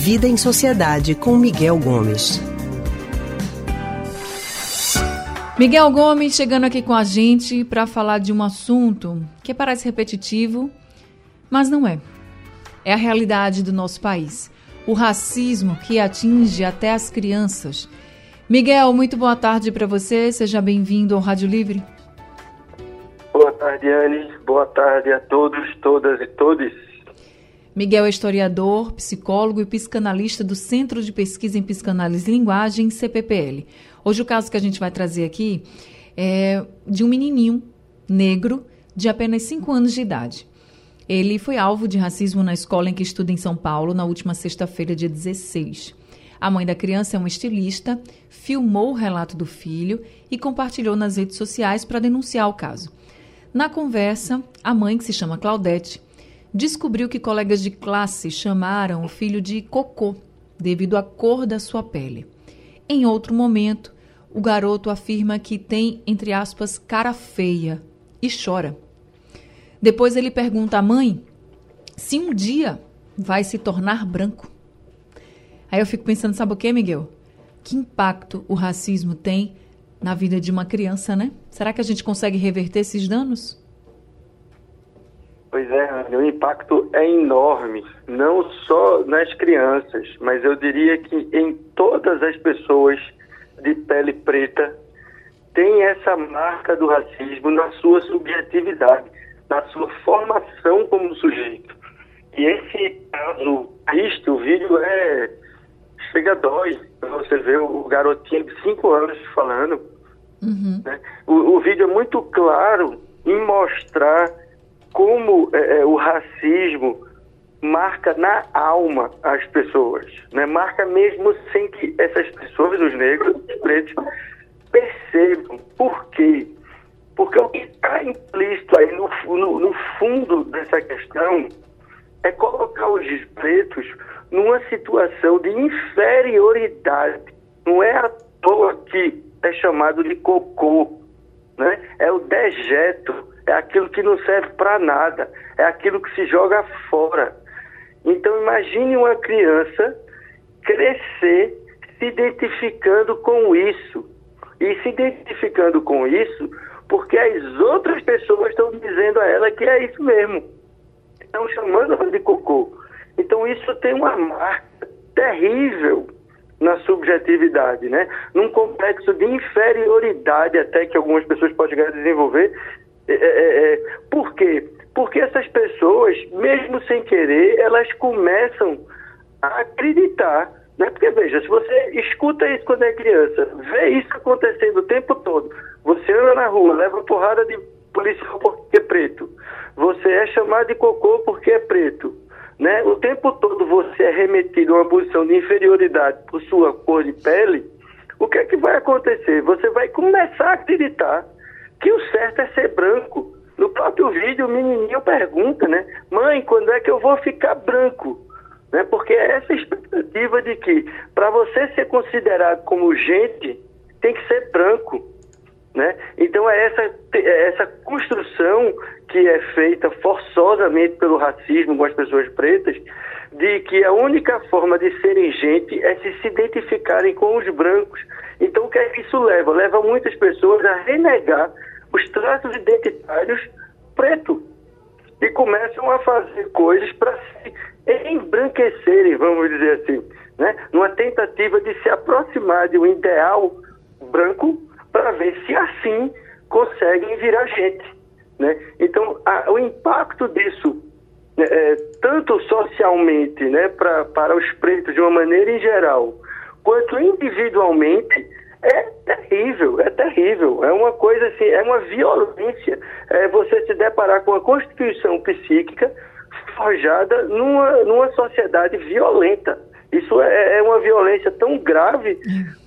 Vida em Sociedade com Miguel Gomes. Miguel Gomes chegando aqui com a gente para falar de um assunto que parece repetitivo, mas não é. É a realidade do nosso país. O racismo que atinge até as crianças. Miguel, muito boa tarde para você. Seja bem-vindo ao Rádio Livre. Boa tarde, Anne. Boa tarde a todos, todas e todos. Miguel é historiador, psicólogo e psicanalista do Centro de Pesquisa em Psicanálise e Linguagem, CPPL. Hoje o caso que a gente vai trazer aqui é de um menininho negro de apenas 5 anos de idade. Ele foi alvo de racismo na escola em que estuda em São Paulo na última sexta-feira, dia 16. A mãe da criança é uma estilista, filmou o relato do filho e compartilhou nas redes sociais para denunciar o caso. Na conversa, a mãe, que se chama Claudete, descobriu que colegas de classe chamaram o filho de cocô devido à cor da sua pele. Em outro momento, o garoto afirma que tem, entre aspas, cara feia e chora. Depois ele pergunta à mãe se um dia vai se tornar branco. Aí eu fico pensando, sabe o que, Miguel? Que impacto o racismo tem na vida de uma criança, né? Será que a gente consegue reverter esses danos? Pois é, o impacto é enorme, não só nas crianças, mas eu diria que em todas as pessoas de pele preta tem essa marca do racismo na sua subjetividade, na sua formação como sujeito. E esse caso triste, o vídeo é chega dói. Você vê o garotinho de 5 anos falando. Uhum. Né? O, o vídeo é muito claro em mostrar como é, é, o racismo marca na alma as pessoas, né? Marca mesmo sem que essas pessoas, os negros, os pretos, percebam. Por quê? Porque o que está implícito aí no, no, no fundo dessa questão é colocar os pretos numa situação de inferioridade. Não é à toa que é chamado de cocô, né? É o dejeto é aquilo que não serve para nada, é aquilo que se joga fora. Então imagine uma criança crescer se identificando com isso. E se identificando com isso porque as outras pessoas estão dizendo a ela que é isso mesmo. Estão chamando ela de cocô. Então isso tem uma marca terrível na subjetividade, né? Num complexo de inferioridade até que algumas pessoas podem desenvolver é, é, é, por quê? Porque essas pessoas, mesmo sem querer, elas começam a acreditar. Né? Porque, veja, se você escuta isso quando é criança, vê isso acontecendo o tempo todo, você anda na rua, leva porrada de policial porque é preto, você é chamado de cocô porque é preto, né? O tempo todo você é remetido a uma posição de inferioridade por sua cor de pele, o que é que vai acontecer? Você vai começar a acreditar que o certo é ser branco. No próprio vídeo, o menininho pergunta, né? Mãe, quando é que eu vou ficar branco? Né? Porque é essa expectativa de que, para você ser considerado como gente, tem que ser branco. Né? Então, é essa, é essa construção que é feita forçosamente pelo racismo com as pessoas pretas, de que a única forma de serem gente é se se identificarem com os brancos. Então, o que é que isso leva? Leva muitas pessoas a renegar os traços identitários preto e começam a fazer coisas para se embranquecerem, vamos dizer assim, né? numa tentativa de se aproximar de um ideal branco para ver se assim conseguem virar gente. Né? Então, a, o impacto disso, é, tanto socialmente né, pra, para os pretos de uma maneira em geral, quanto individualmente, é terrível, é terrível. É uma coisa assim, é uma violência. É você se deparar com uma constituição psíquica forjada numa, numa sociedade violenta. Isso é, é uma violência tão grave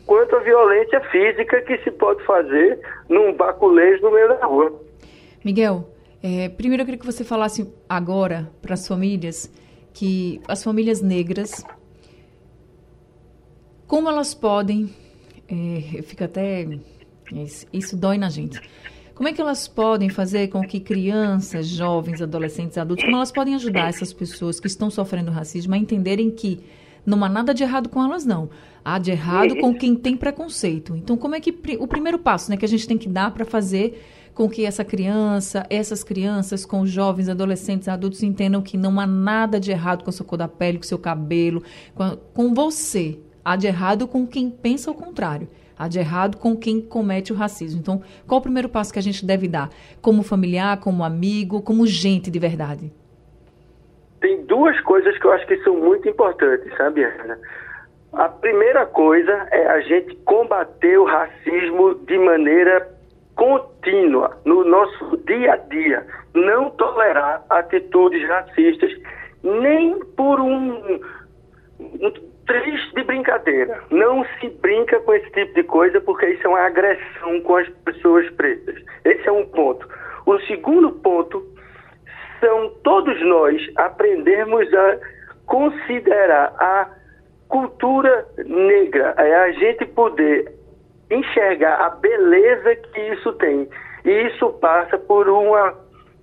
quanto a violência física que se pode fazer num baculejo no meio da rua. Miguel, é, primeiro eu queria que você falasse agora para as famílias que as famílias negras como elas podem é, fica até. Isso, isso dói na gente. Como é que elas podem fazer com que crianças, jovens, adolescentes, adultos, como elas podem ajudar essas pessoas que estão sofrendo racismo a entenderem que não há nada de errado com elas, não. Há de errado com quem tem preconceito. Então, como é que o primeiro passo né, que a gente tem que dar para fazer com que essa criança, essas crianças, com jovens, adolescentes, adultos entendam que não há nada de errado com a sua cor da pele, com o seu cabelo, com, com você. Há de errado com quem pensa o contrário. Há de errado com quem comete o racismo. Então, qual o primeiro passo que a gente deve dar? Como familiar, como amigo, como gente de verdade? Tem duas coisas que eu acho que são muito importantes, sabe, Ana? A primeira coisa é a gente combater o racismo de maneira contínua, no nosso dia a dia. Não tolerar atitudes racistas, nem por um, um triste de brincadeira. Não se brinca com esse tipo de coisa porque isso é uma agressão com as pessoas pretas. Esse é um ponto. O segundo ponto são todos nós aprendermos a considerar a cultura negra, é a gente poder enxergar a beleza que isso tem. E isso passa por uma,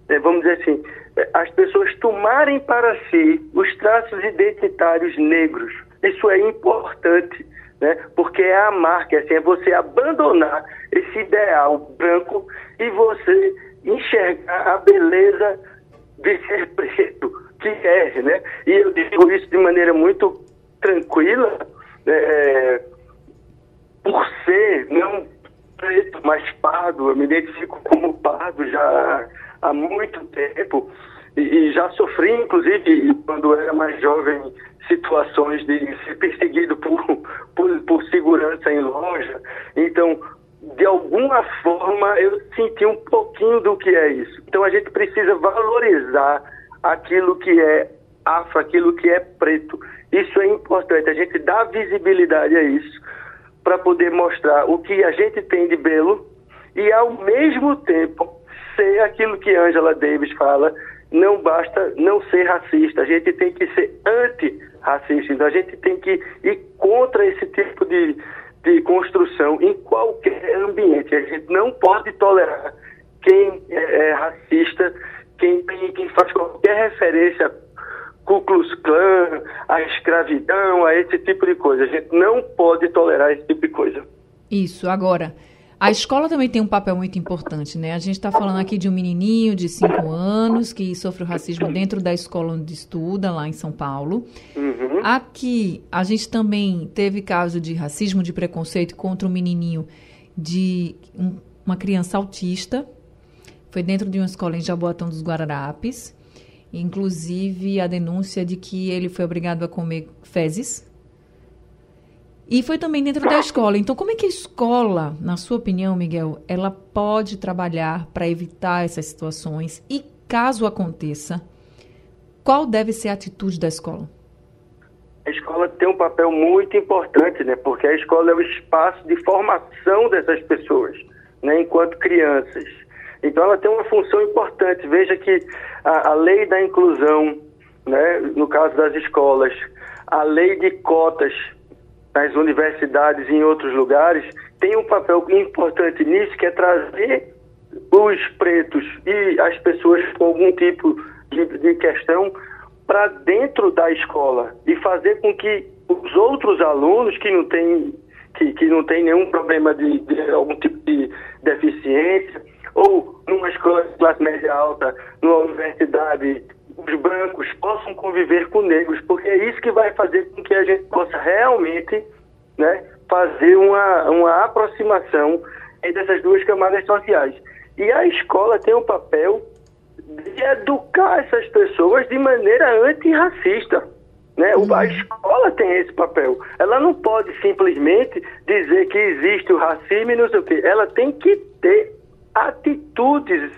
é, vamos dizer assim, é, as pessoas tomarem para si os traços identitários negros. Isso é importante, né? porque é a marca, assim, é você abandonar esse ideal branco e você enxergar a beleza de ser preto, que é, né? E eu digo isso de maneira muito tranquila, né? Por ser não preto, mas pardo, eu me identifico como pardo já há muito tempo e, e já sofri, inclusive, quando era mais jovem, situações de ser perseguido por, por, por segurança em loja. Então, de alguma forma, eu senti um pouquinho do que é isso. Então, a gente precisa valorizar aquilo que é afro, aquilo que é preto. Isso é importante, a gente dá visibilidade a isso para poder mostrar o que a gente tem de belo e, ao mesmo tempo, ser aquilo que Angela Davis fala, não basta não ser racista, a gente tem que ser anti-racista, então a gente tem que ir contra esse tipo de, de construção em qualquer ambiente. A gente não pode tolerar quem é, é racista, quem, quem faz qualquer referência Ku Klux Klan, a escravidão, a esse tipo de coisa. A gente não pode tolerar esse tipo de coisa. Isso. Agora, a escola também tem um papel muito importante, né? A gente está falando aqui de um menininho de 5 anos que sofre o racismo dentro da escola onde estuda, lá em São Paulo. Uhum. Aqui, a gente também teve caso de racismo, de preconceito contra um menininho de um, uma criança autista. Foi dentro de uma escola em Jaboatão dos Guararapes inclusive a denúncia de que ele foi obrigado a comer fezes. E foi também dentro da escola. Então, como é que a escola, na sua opinião, Miguel, ela pode trabalhar para evitar essas situações? E caso aconteça, qual deve ser a atitude da escola? A escola tem um papel muito importante, né? Porque a escola é o espaço de formação dessas pessoas, né? Enquanto crianças. Então ela tem uma função importante. Veja que a, a lei da inclusão, né, no caso das escolas, a lei de cotas nas universidades e em outros lugares, tem um papel importante nisso, que é trazer os pretos e as pessoas com algum tipo de, de questão para dentro da escola e fazer com que os outros alunos que não têm que, que não tem nenhum problema de, de algum tipo de deficiência ou de classe média alta, numa universidade, os brancos possam conviver com negros, porque é isso que vai fazer com que a gente possa realmente né, fazer uma, uma aproximação entre essas duas camadas sociais. E a escola tem o um papel de educar essas pessoas de maneira antirracista. Né? Uhum. A escola tem esse papel. Ela não pode simplesmente dizer que existe o racismo e não sei o quê. Ela tem que ter atitudes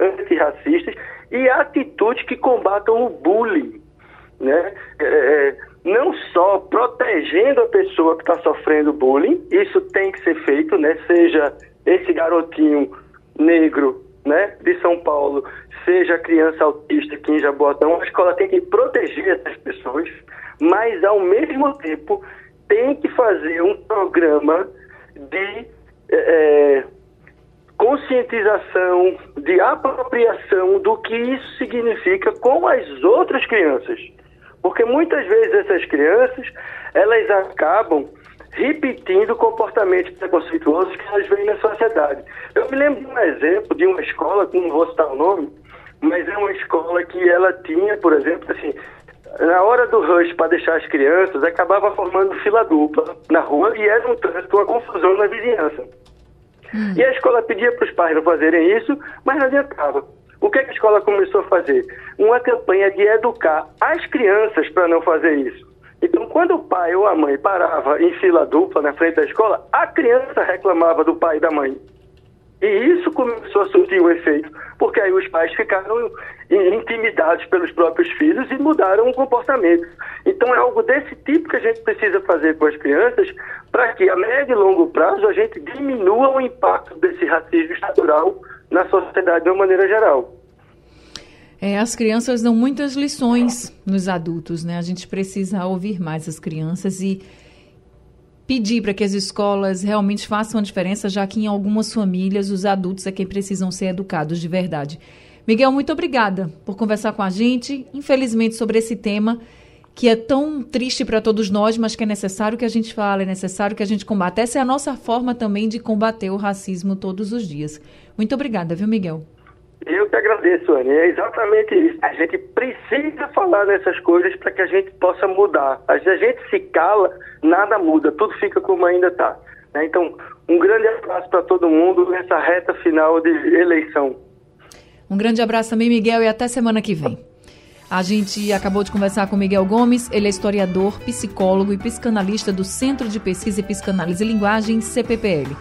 antirracistas e atitudes que combatam o bullying. Né? É, é não só protegendo a pessoa que está sofrendo bullying, isso tem que ser feito, né? seja esse garotinho negro né, de São Paulo, seja criança autista aqui em Jaboatão, a escola tem que proteger essas pessoas, mas ao mesmo tempo tem que fazer um programa de é, conscientização, de apropriação do que isso significa com as outras crianças. Porque muitas vezes essas crianças, elas acabam repetindo comportamentos preconceituosos que elas veem na sociedade. Eu me lembro de um exemplo de uma escola, que não vou citar o nome, mas é uma escola que ela tinha, por exemplo, assim, na hora do rush para deixar as crianças, acabava formando fila dupla na rua e era um trânsito, uma confusão na vizinhança. Hum. E a escola pedia para os pais não fazerem isso, mas não adiantava. O que, é que a escola começou a fazer? Uma campanha de educar as crianças para não fazer isso. Então, quando o pai ou a mãe parava em fila dupla na frente da escola, a criança reclamava do pai e da mãe. E isso começou a surtir o efeito, porque aí os pais ficaram intimidados pelos próprios filhos e mudaram o comportamento. Então é algo desse tipo que a gente precisa fazer com as crianças para que a médio e longo prazo a gente diminua o impacto desse racismo estrutural na sociedade de uma maneira geral. É, as crianças dão muitas lições nos adultos, né? A gente precisa ouvir mais as crianças e pedir para que as escolas realmente façam a diferença, já que em algumas famílias os adultos é quem precisam ser educados de verdade. Miguel, muito obrigada por conversar com a gente. Infelizmente, sobre esse tema que é tão triste para todos nós, mas que é necessário que a gente fale, é necessário que a gente combata. Essa é a nossa forma também de combater o racismo todos os dias. Muito obrigada, viu, Miguel? Eu que agradeço, Anne. É exatamente isso. A gente precisa falar dessas coisas para que a gente possa mudar. Se a gente se cala, nada muda, tudo fica como ainda está. Né? Então, um grande abraço para todo mundo nessa reta final de eleição. Um grande abraço também, Miguel, e até semana que vem. A gente acabou de conversar com Miguel Gomes, ele é historiador, psicólogo e psicanalista do Centro de Pesquisa e Psicanálise e Linguagem, CPPL.